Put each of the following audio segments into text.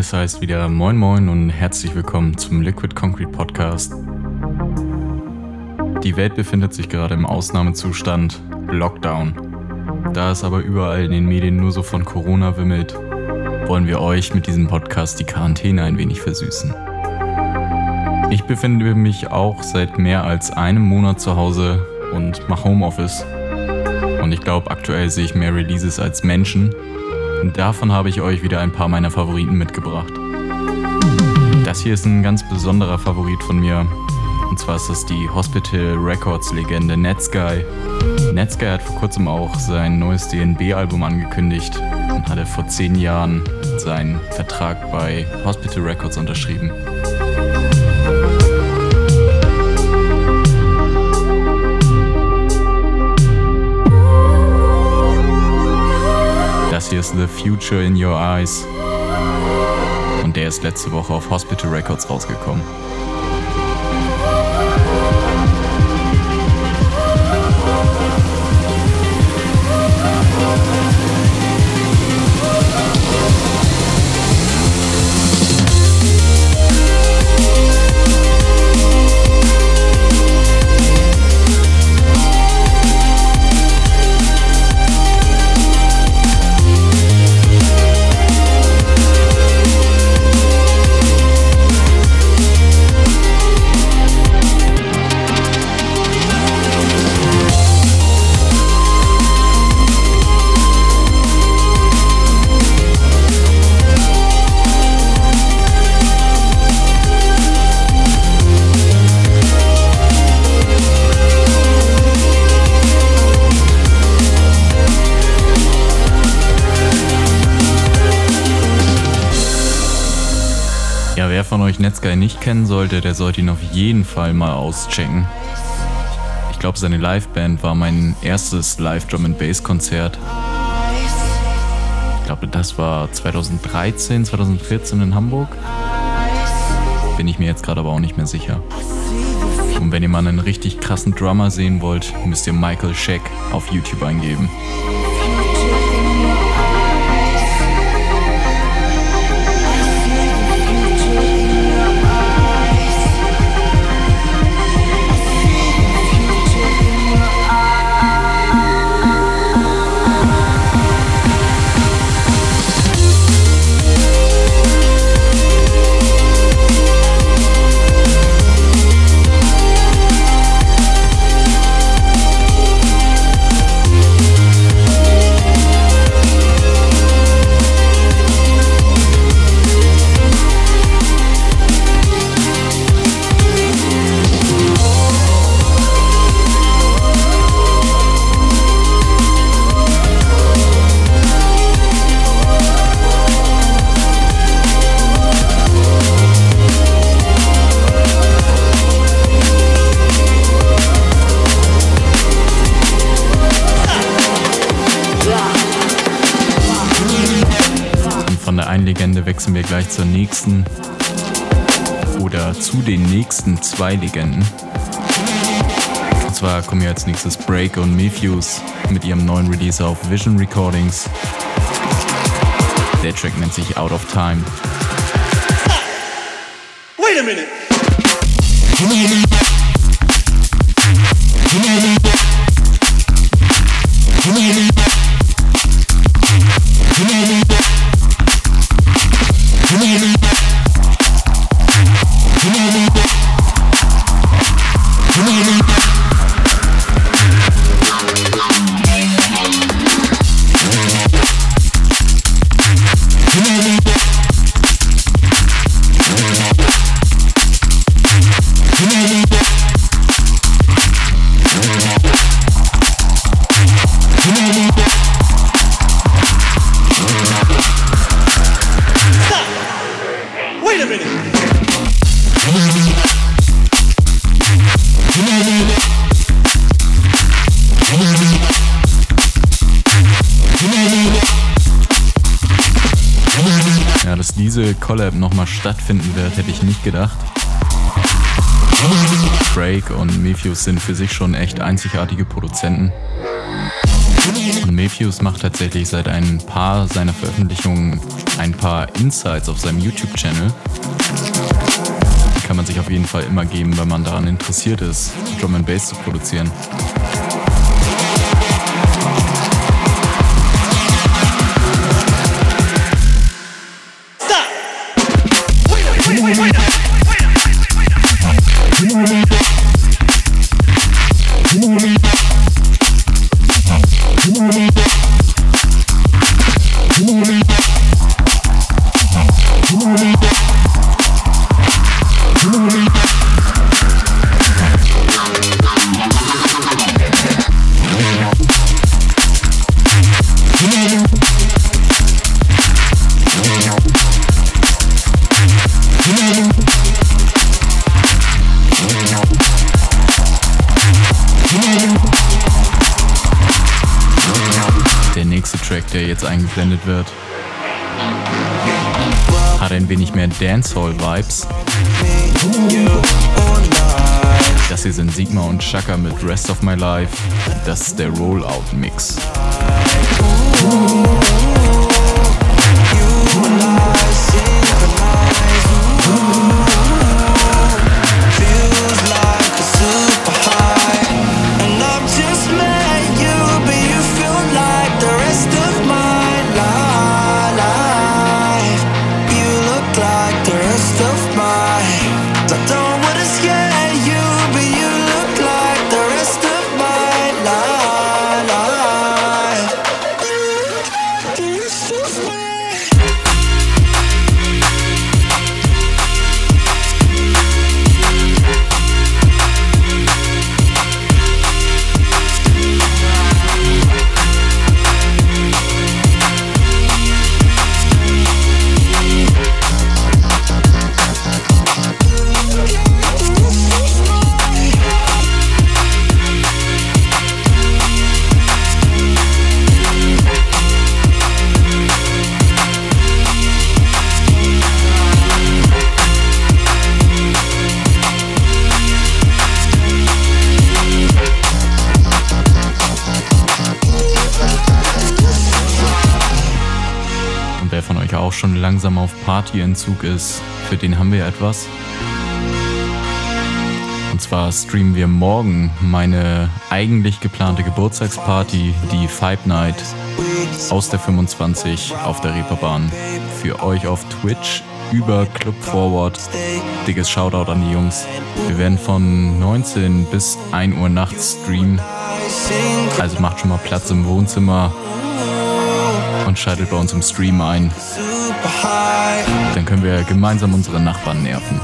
es heißt wieder Moin Moin und herzlich willkommen zum Liquid Concrete Podcast. Die Welt befindet sich gerade im Ausnahmezustand Lockdown. Da es aber überall in den Medien nur so von Corona wimmelt, wollen wir euch mit diesem Podcast die Quarantäne ein wenig versüßen. Ich befinde mich auch seit mehr als einem Monat zu Hause und mache Homeoffice. Und ich glaube, aktuell sehe ich mehr Releases als Menschen davon habe ich euch wieder ein paar meiner Favoriten mitgebracht. Das hier ist ein ganz besonderer Favorit von mir. Und zwar ist das die Hospital Records Legende Netsky. Netsky hat vor kurzem auch sein neues DNB-Album angekündigt und hatte vor zehn Jahren seinen Vertrag bei Hospital Records unterschrieben. Ist The Future in Your Eyes. Und der ist letzte Woche auf Hospital Records rausgekommen. Netsky nicht kennen sollte, der sollte ihn auf jeden Fall mal auschecken. Ich glaube, seine Liveband war mein erstes Live-Drum and Bass-Konzert. Ich glaube, das war 2013, 2014 in Hamburg. Bin ich mir jetzt gerade aber auch nicht mehr sicher. Und wenn ihr mal einen richtig krassen Drummer sehen wollt, müsst ihr Michael Scheck auf YouTube eingeben. Einen Legende wechseln wir gleich zur nächsten oder zu den nächsten zwei Legenden. Und zwar kommen hier als nächstes Break und Mefuse mit ihrem neuen Release auf Vision Recordings. Der Track nennt sich Out of Time. Wait a minute. Wait a Collab nochmal stattfinden wird, hätte ich nicht gedacht. Break und Mefuse sind für sich schon echt einzigartige Produzenten. Und Mayfuse macht tatsächlich seit ein paar seiner Veröffentlichungen ein paar Insights auf seinem YouTube-Channel. Kann man sich auf jeden Fall immer geben, wenn man daran interessiert ist, Drum and Bass zu produzieren. Rest of My Life. Das ist der Rollout-Mix. Langsam auf Partyentzug ist, für den haben wir etwas. Und zwar streamen wir morgen meine eigentlich geplante Geburtstagsparty, die Five Night aus der 25 auf der Reeperbahn. Für euch auf Twitch über Club Forward. Dickes Shoutout an die Jungs. Wir werden von 19 bis 1 Uhr nachts streamen. Also macht schon mal Platz im Wohnzimmer und schaltet bei uns im Stream ein. Dann können wir gemeinsam unsere Nachbarn nerven.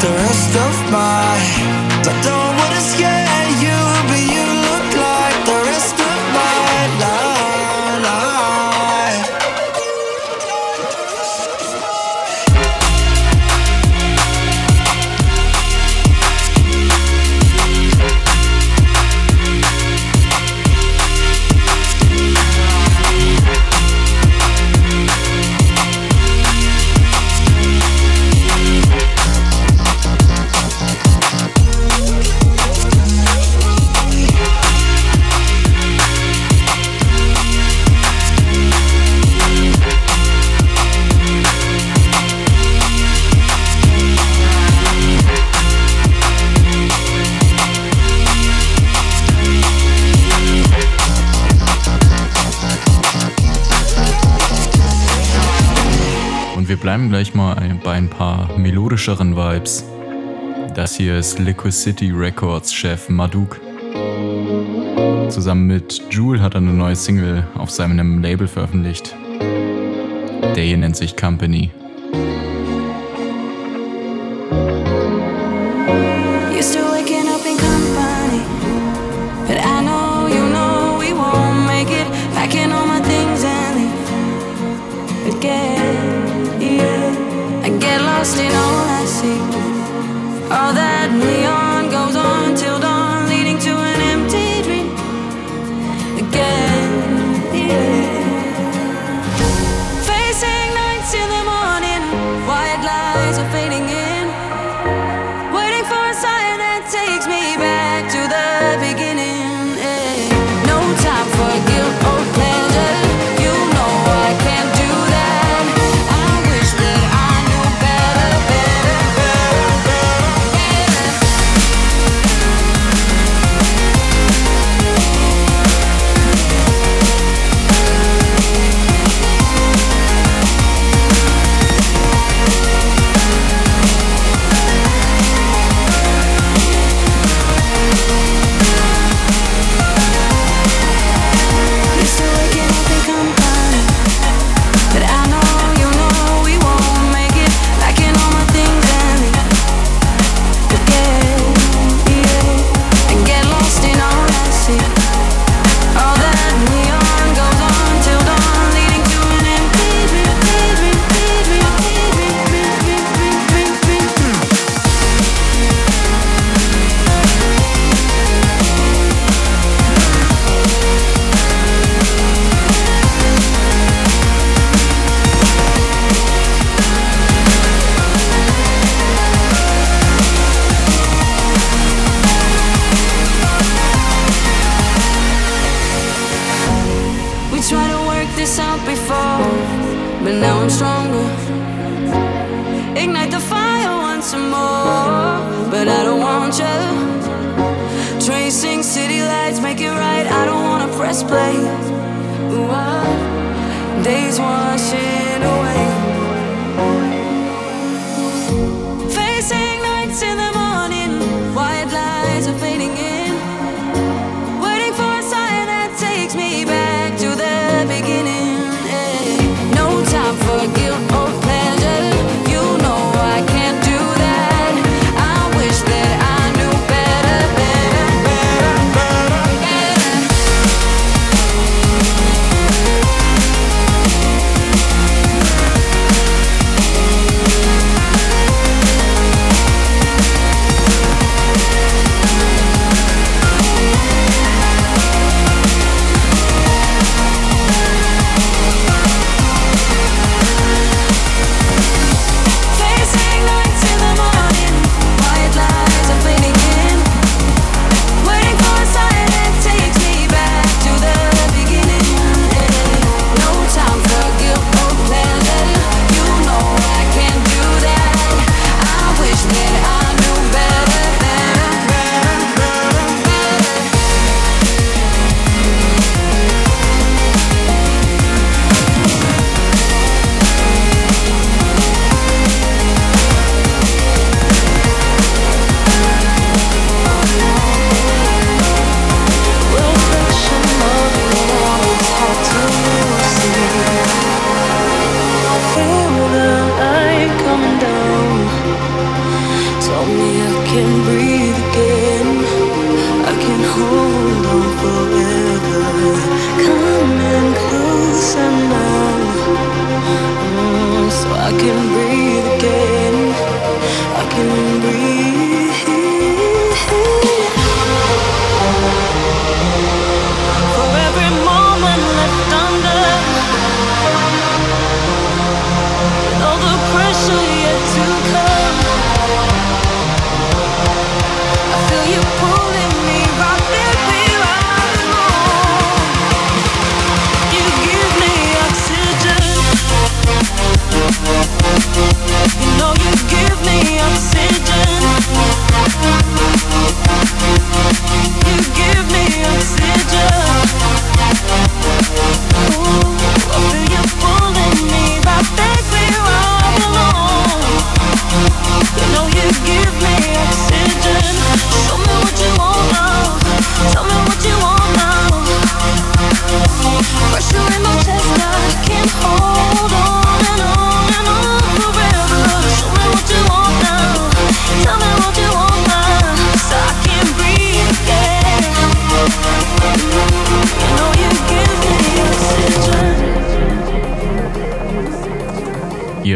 the rest of my bleiben gleich mal bei ein paar melodischeren Vibes. Das hier ist Liquid City Records Chef Maduk. Zusammen mit Jewel hat er eine neue Single auf seinem Label veröffentlicht. Der hier nennt sich Company.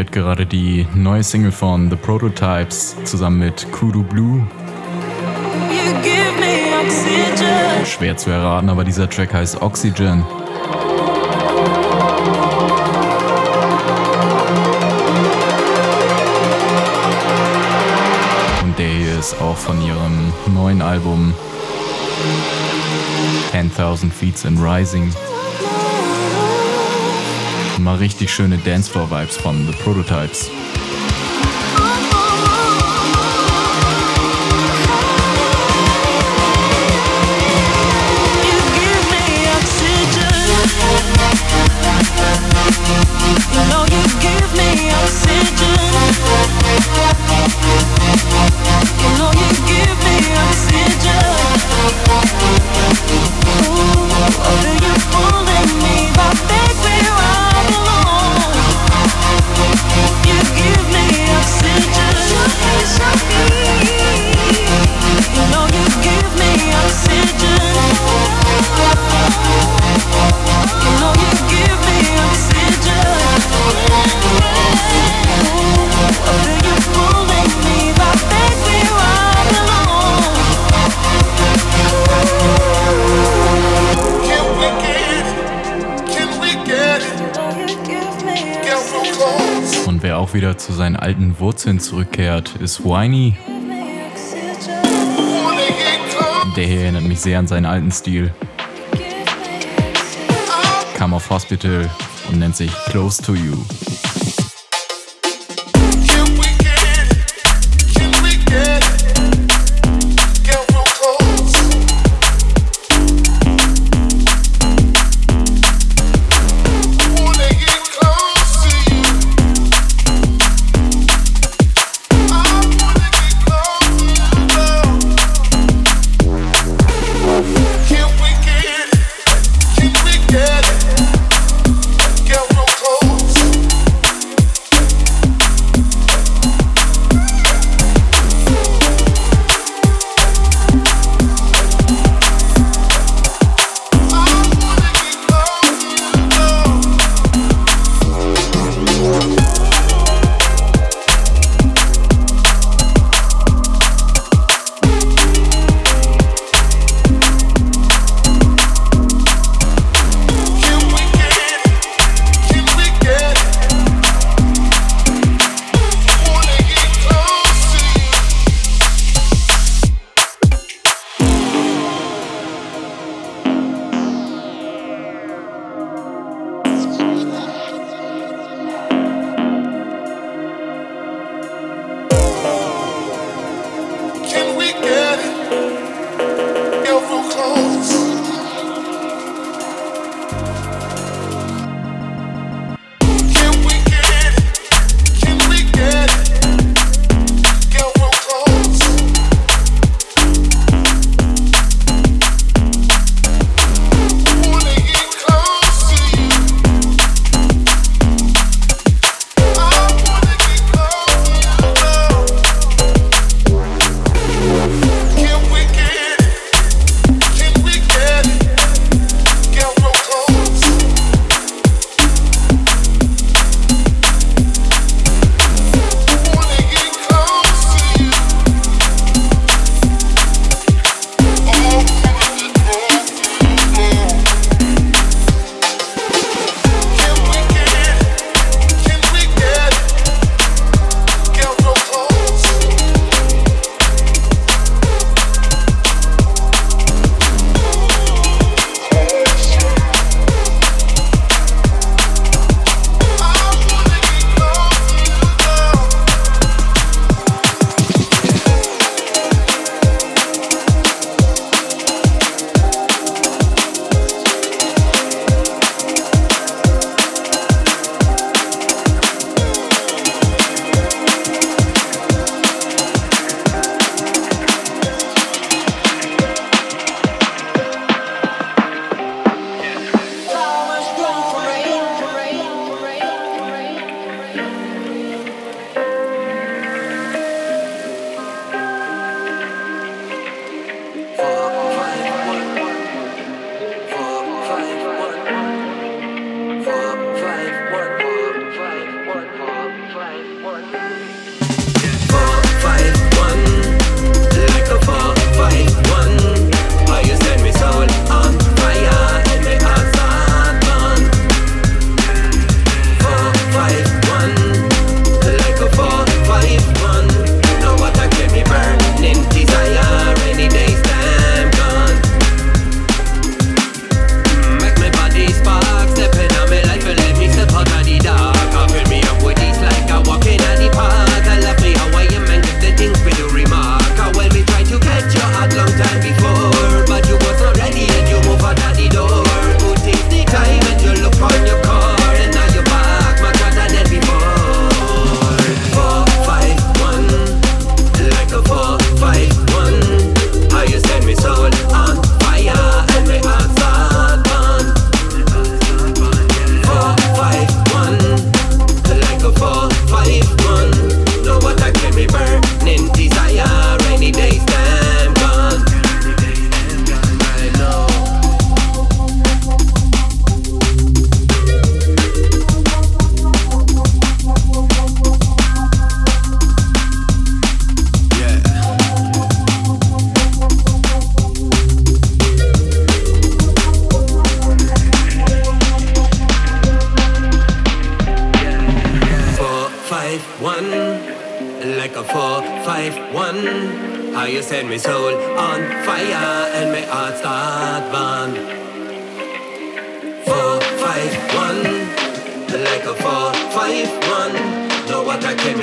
hört gerade die neue Single von The Prototypes zusammen mit Kudu Blue. Schwer zu erraten, aber dieser Track heißt Oxygen. Und der hier ist auch von ihrem neuen Album 10.000 Feet in Rising mal richtig schöne Dancefloor-Vibes von The Prototypes. You know you give me oxygen. wieder zu seinen alten Wurzeln zurückkehrt, ist Whiny. Der hier erinnert mich sehr an seinen alten Stil. Kam auf Hospital und nennt sich Close to You.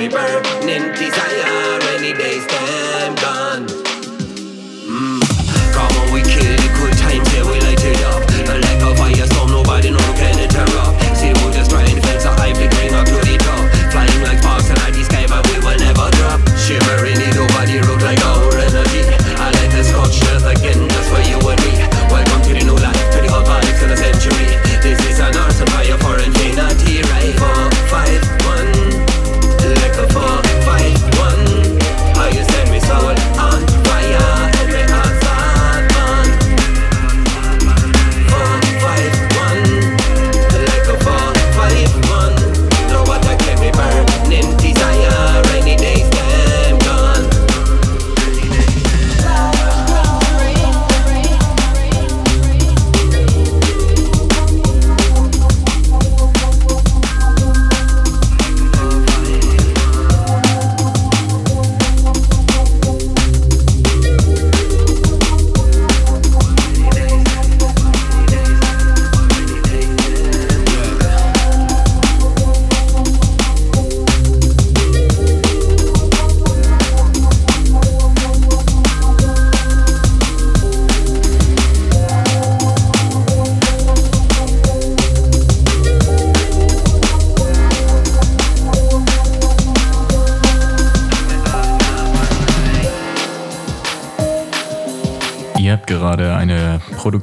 we burn. Ninjas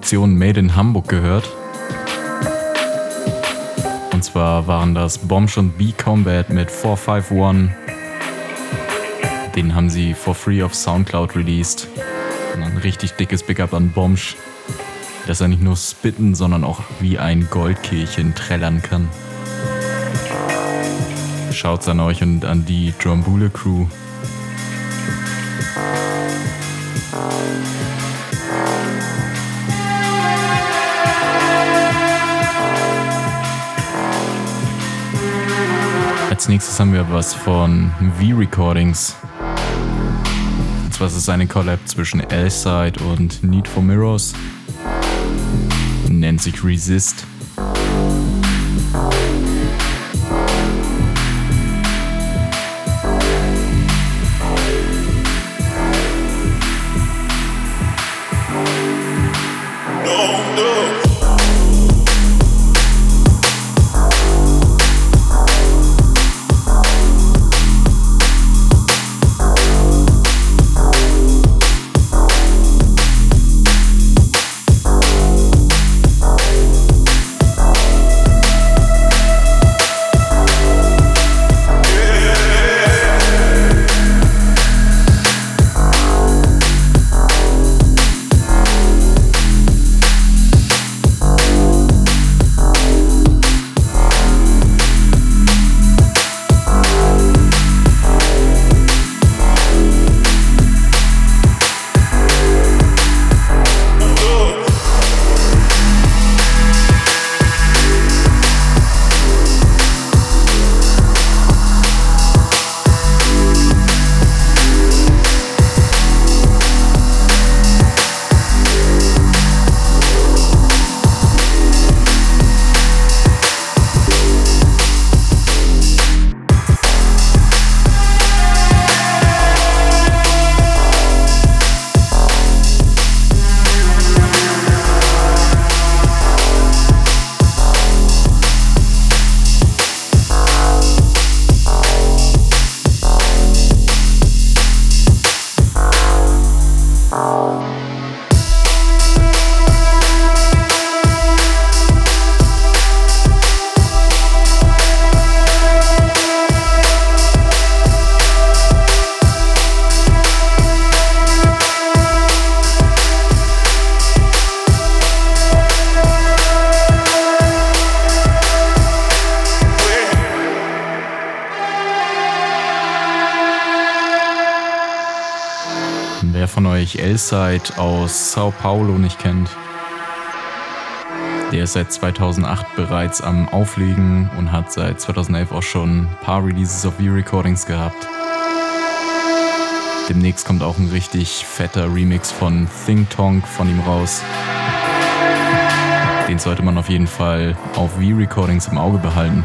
Produktion Made in Hamburg gehört. Und zwar waren das Bombs und B-Combat mit 451. Den haben sie for free auf Soundcloud released. Und ein richtig dickes Big Up an Bombs, dass er nicht nur spitten, sondern auch wie ein Goldkehlchen trällern kann. Schaut's an euch und an die Drombule Crew. Als nächstes haben wir was von V-Recordings. Und zwar ist es eine Collab zwischen L-Side und Need for Mirrors. Nennt sich Resist. Elside aus Sao Paulo nicht kennt, der ist seit 2008 bereits am Auflegen und hat seit 2011 auch schon ein paar Releases auf V-Recordings gehabt. Demnächst kommt auch ein richtig fetter Remix von Think Tonk von ihm raus. Den sollte man auf jeden Fall auf V-Recordings im Auge behalten.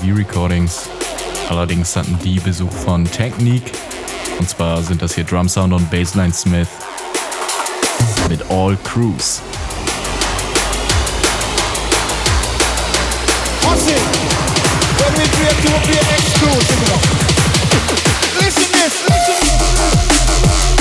Gleich bei V-Recordings. Allerdings hatten die Besuch von Technique. Und zwar sind das hier Drum Sound und Bassline Smith mit All Crews. Listen this, Listen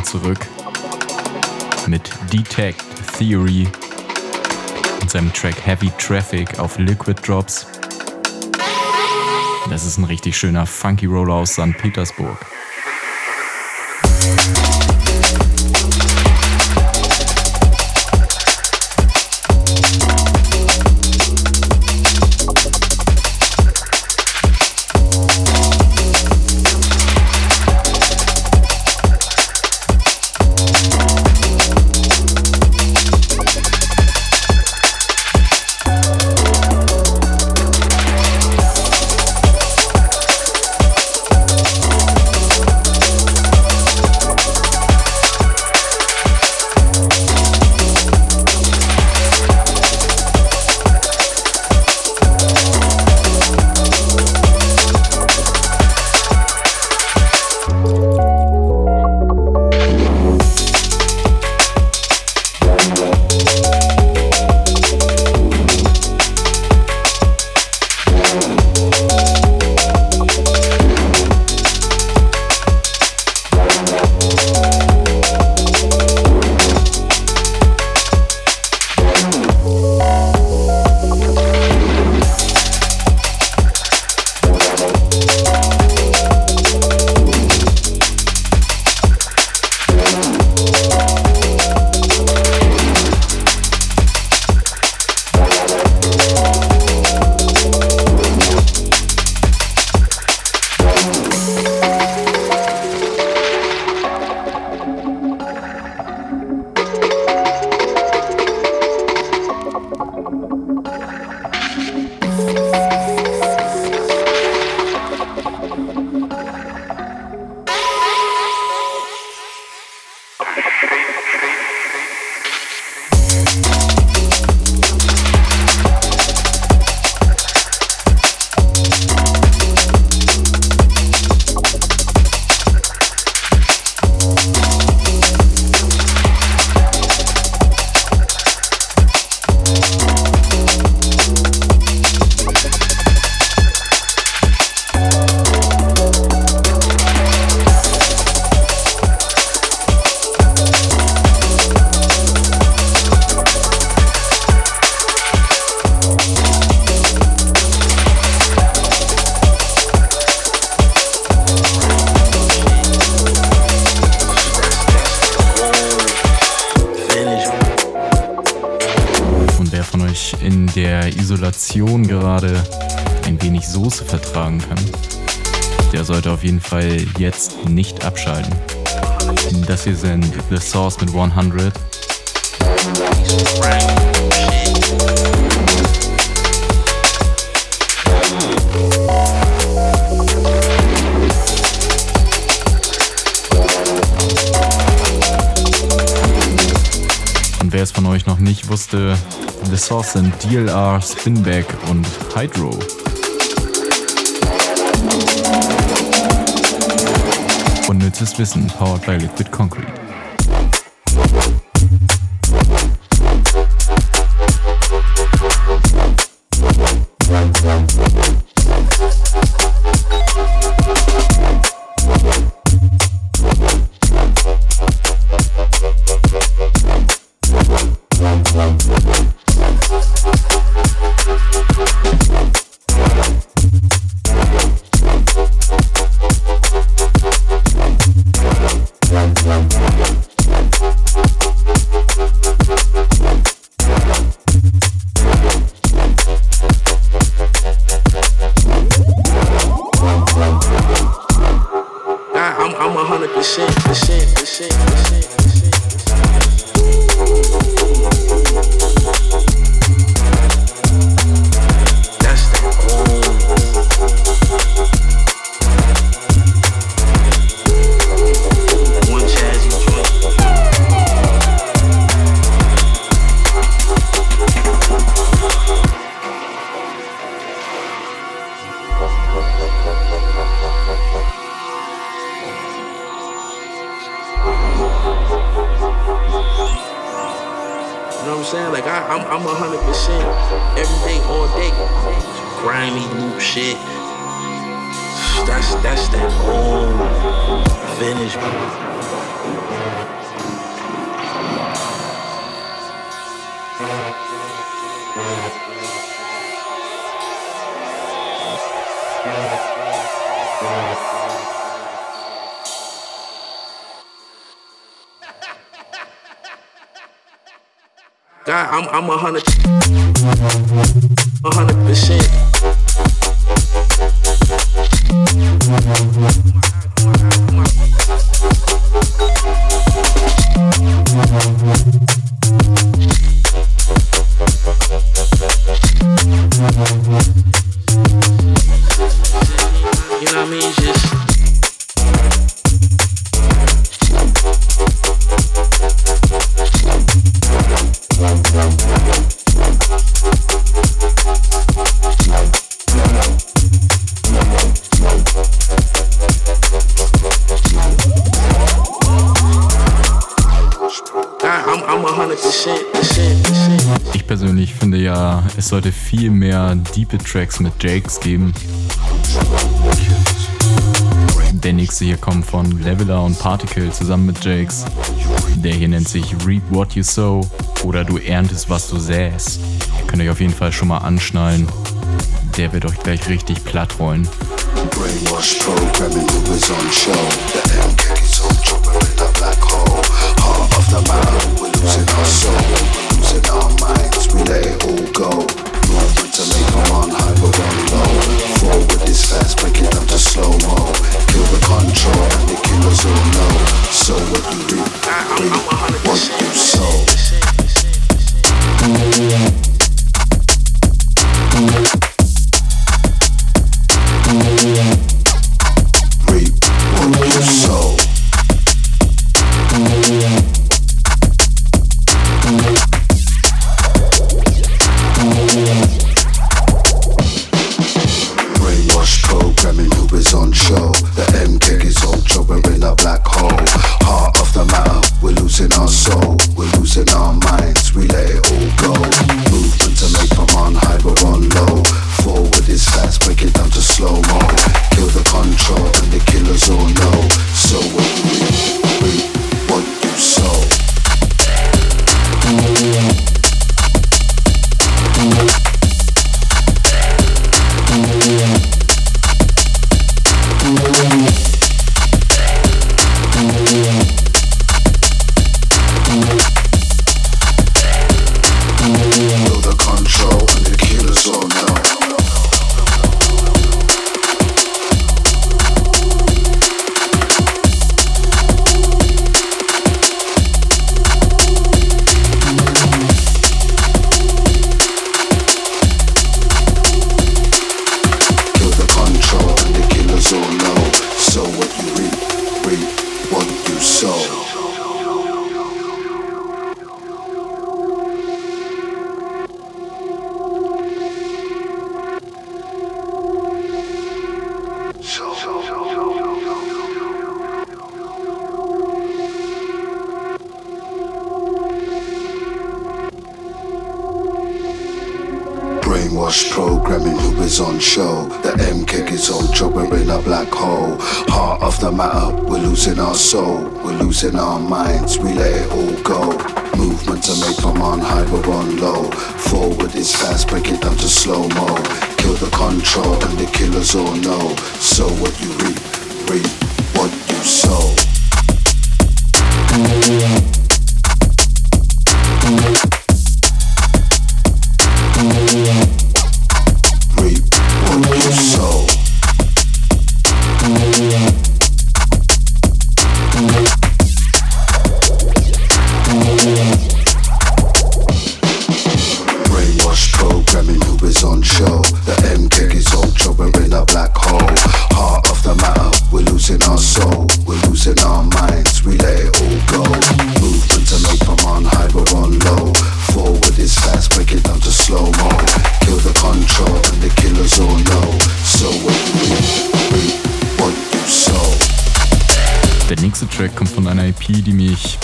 Gang zurück mit Detect Theory und seinem Track Heavy Traffic auf Liquid Drops. Das ist ein richtig schöner Funky Roller aus St. Petersburg. Jeden Fall jetzt nicht abschalten. Das hier sind The Source mit 100. Und wer es von euch noch nicht wusste, The Source sind DLR, Spinback und Hydro. Unnützes Wissen, powered by Liquid Concrete. Ich persönlich finde ja, es sollte viel mehr diepe Tracks mit Jakes geben. Der nächste hier kommt von Leveler und Particle zusammen mit Jakes. Der hier nennt sich Reap What You Sow oder Du erntest, was du säst. Ihr könnt euch auf jeden Fall schon mal anschnallen. Der wird euch gleich richtig platt rollen. Brainwash programming is on show. The MK is on chopper in the black hole. Heart of the matter, we're losing our soul. We're losing our minds, So what you reap what you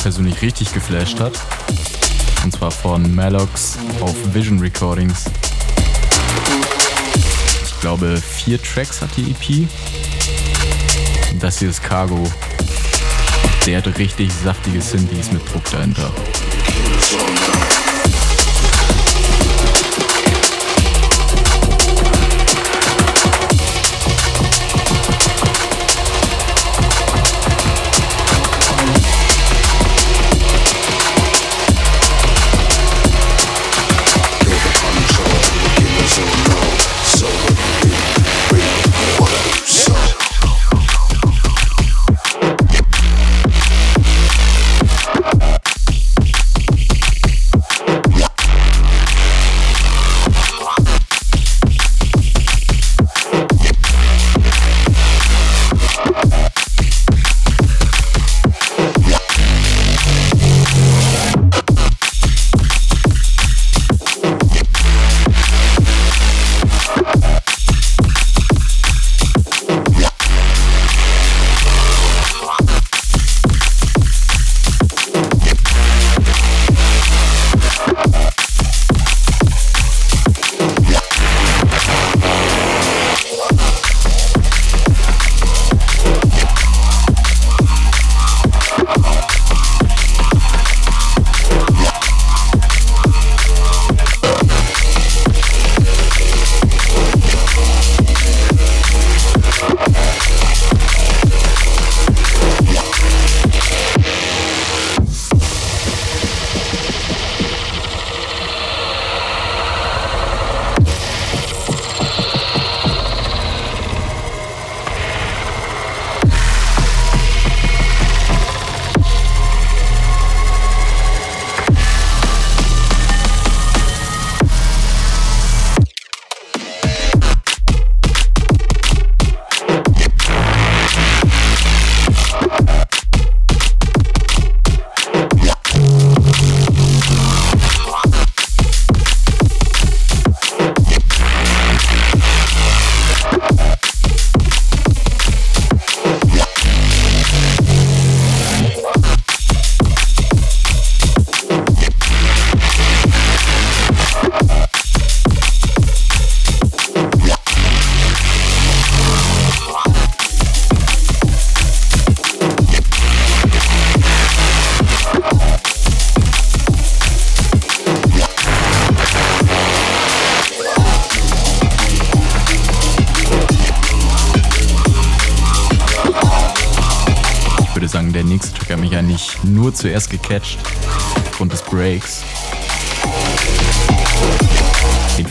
persönlich richtig geflasht hat. Und zwar von Malox auf Vision Recordings. Ich glaube, vier Tracks hat die EP. Das hier ist Cargo. Der hat richtig saftige Synthes mit Druck dahinter.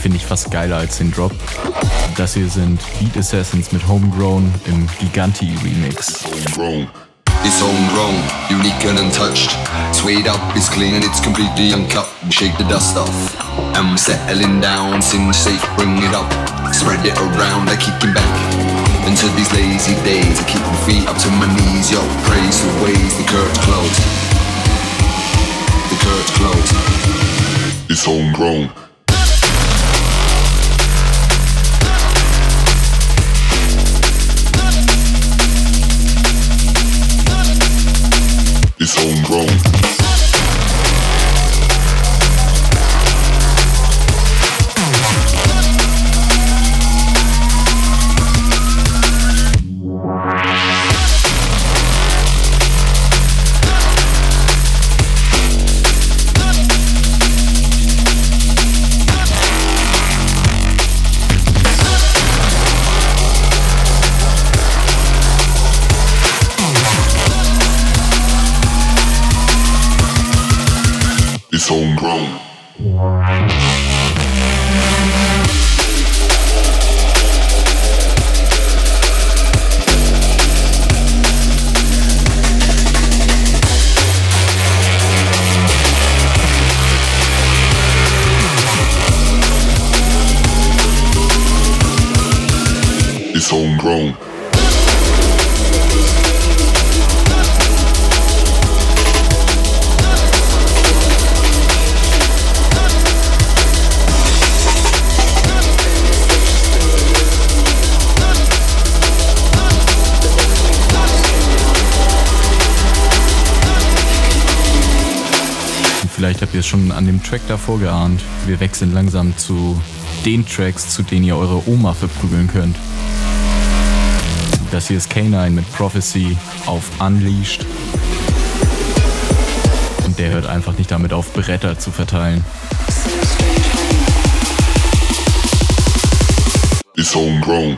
Finde ich fast geiler als den Drop. Das hier sind Beat Assassins mit Homegrown im Giganti Remix. Homegrown. It's homegrown, unique and untouched. Suede up, it's clean and it's completely uncut. Shake the dust off. I'm settling down, sin safe, bring it up. Spread it around, I kicking back. Into these lazy days, I keep my feet up to my knees, yo. Praise the ways, the curtain closed. The curtain closed. It's homegrown. It's homegrown. It's vielleicht habt ihr es schon an dem Track davor geahnt. Wir wechseln langsam zu den Tracks, zu denen ihr eure Oma verprügeln könnt. Das hier ist K9 mit Prophecy auf Unleashed. Und der hört einfach nicht damit auf, Bretter zu verteilen. It's homegrown.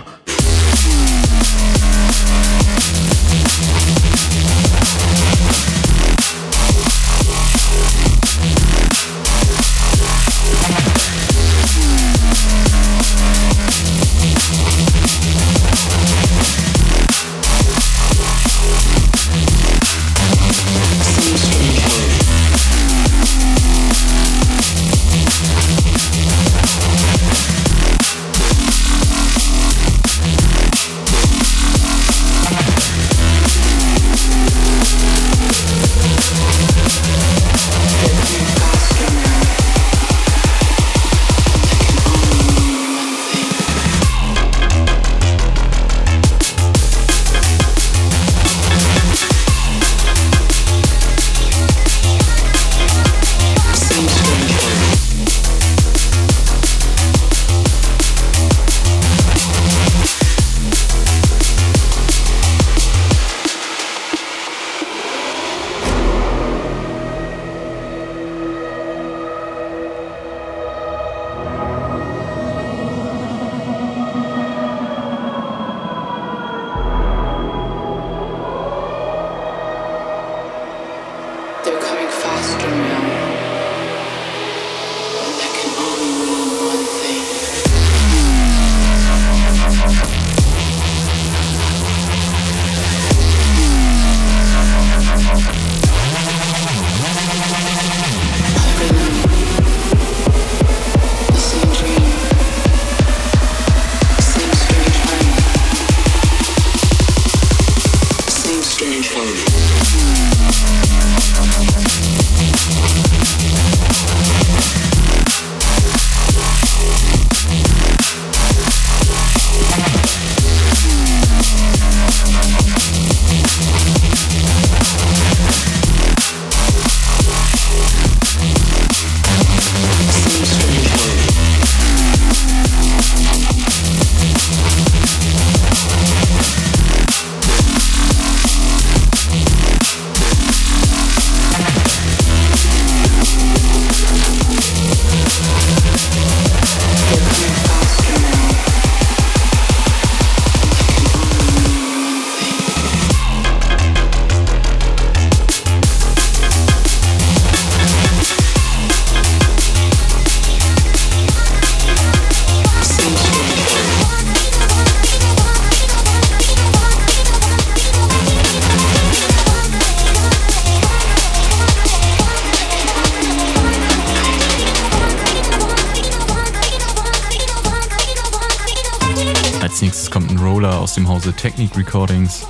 Dem Hause Technic Recordings.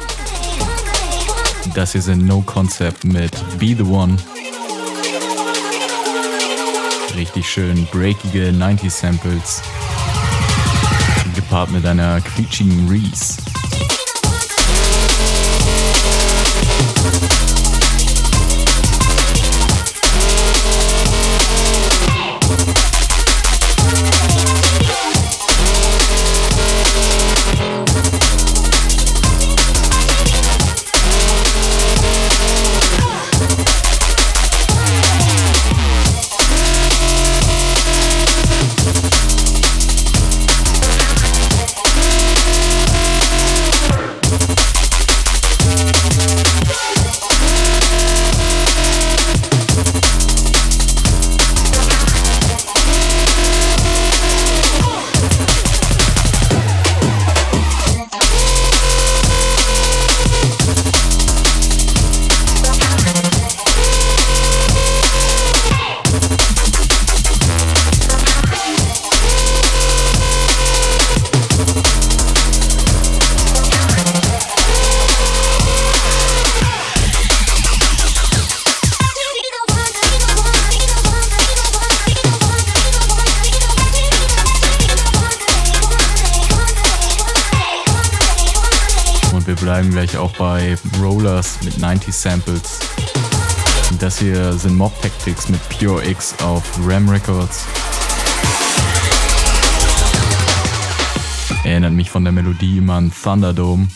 Das hier sind No Concept mit Be the One. Richtig schön breakige 90 Samples. Gepaart mit einer quietschigen Reese. Gleich auch bei Rollers mit 90 Samples. Und das hier sind Mob Tactics mit Pure X auf Ram Records. Erinnert mich von der Melodie immer an Thunderdome.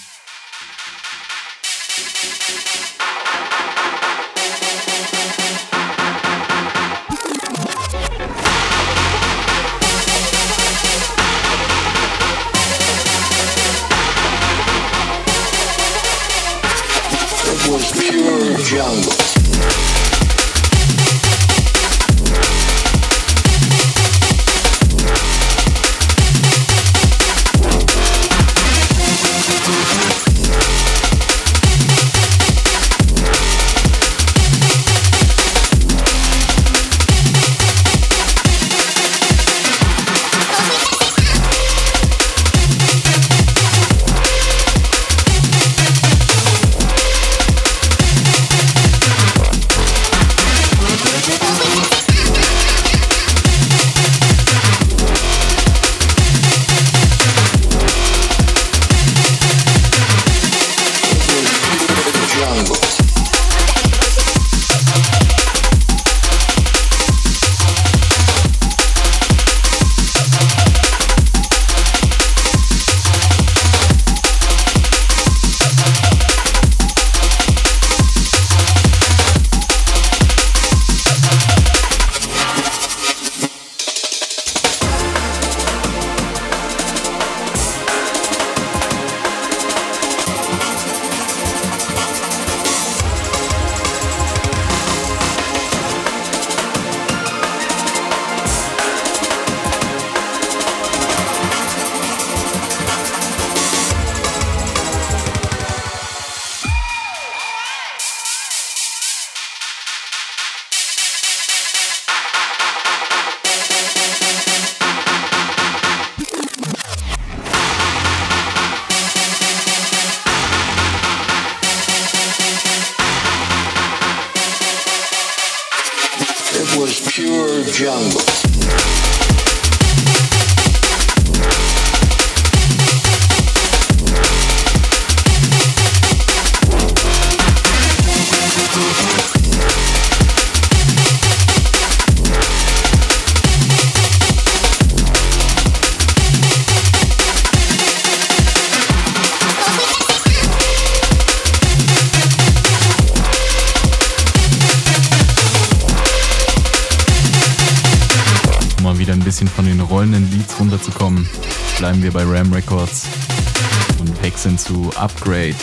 Zu Upgrade.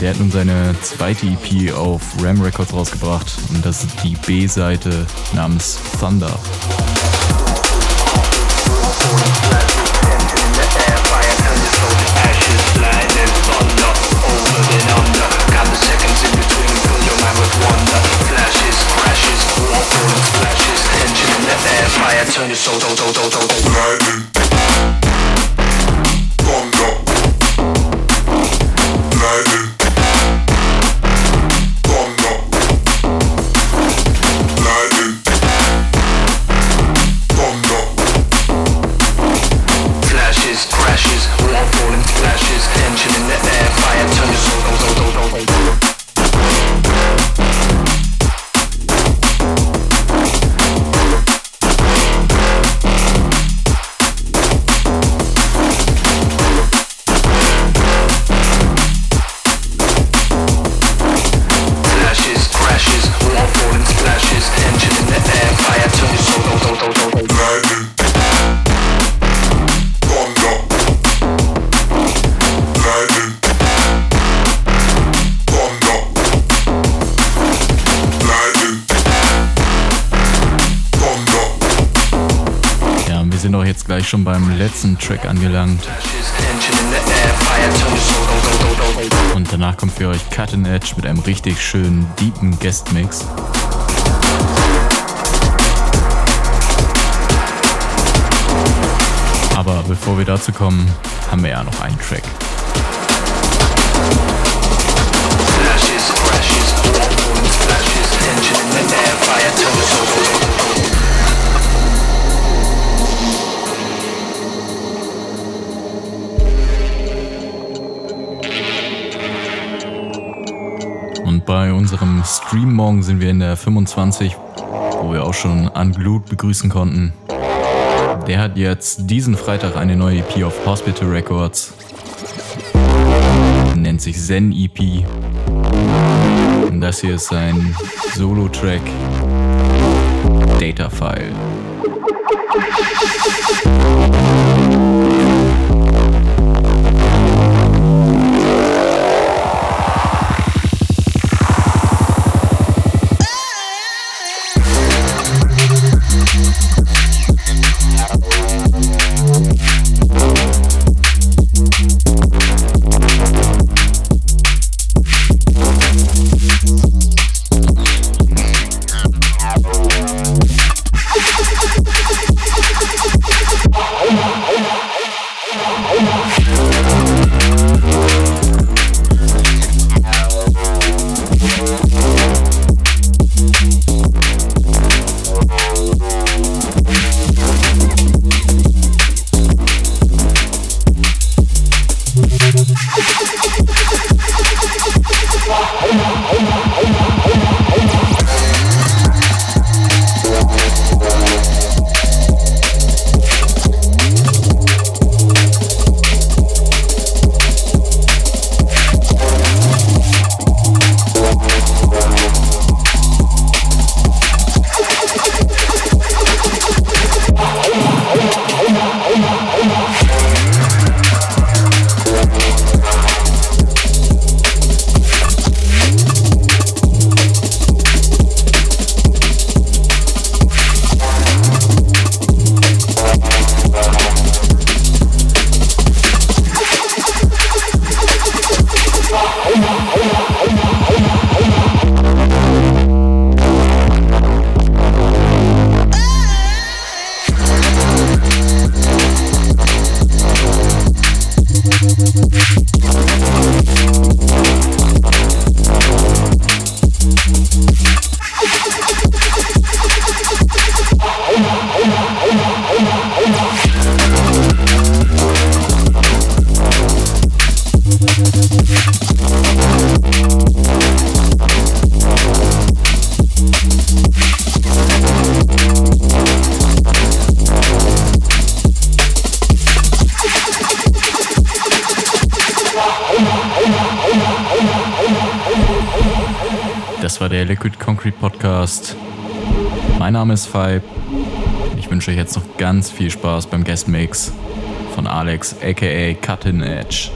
Der hat nun seine zweite EP auf Ram Records rausgebracht und das ist die B-Seite namens Thunder. Turn your soul, do, do, do, do, do. Gleich schon beim letzten Track angelangt. Und danach kommt für euch Cut and Edge mit einem richtig schönen, deepen Guest-Mix. Aber bevor wir dazu kommen, haben wir ja noch einen Track. Bei unserem Stream morgen sind wir in der 25, wo wir auch schon Unglued begrüßen konnten. Der hat jetzt diesen Freitag eine neue EP auf Hospital Records. Nennt sich Zen EP. Und das hier ist sein Solo-Track Data File. Concrete Podcast. Mein Name ist Five. Ich wünsche euch jetzt noch ganz viel Spaß beim Guest Mix von Alex aka Cutting Edge.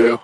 Eu.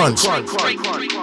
To crunch.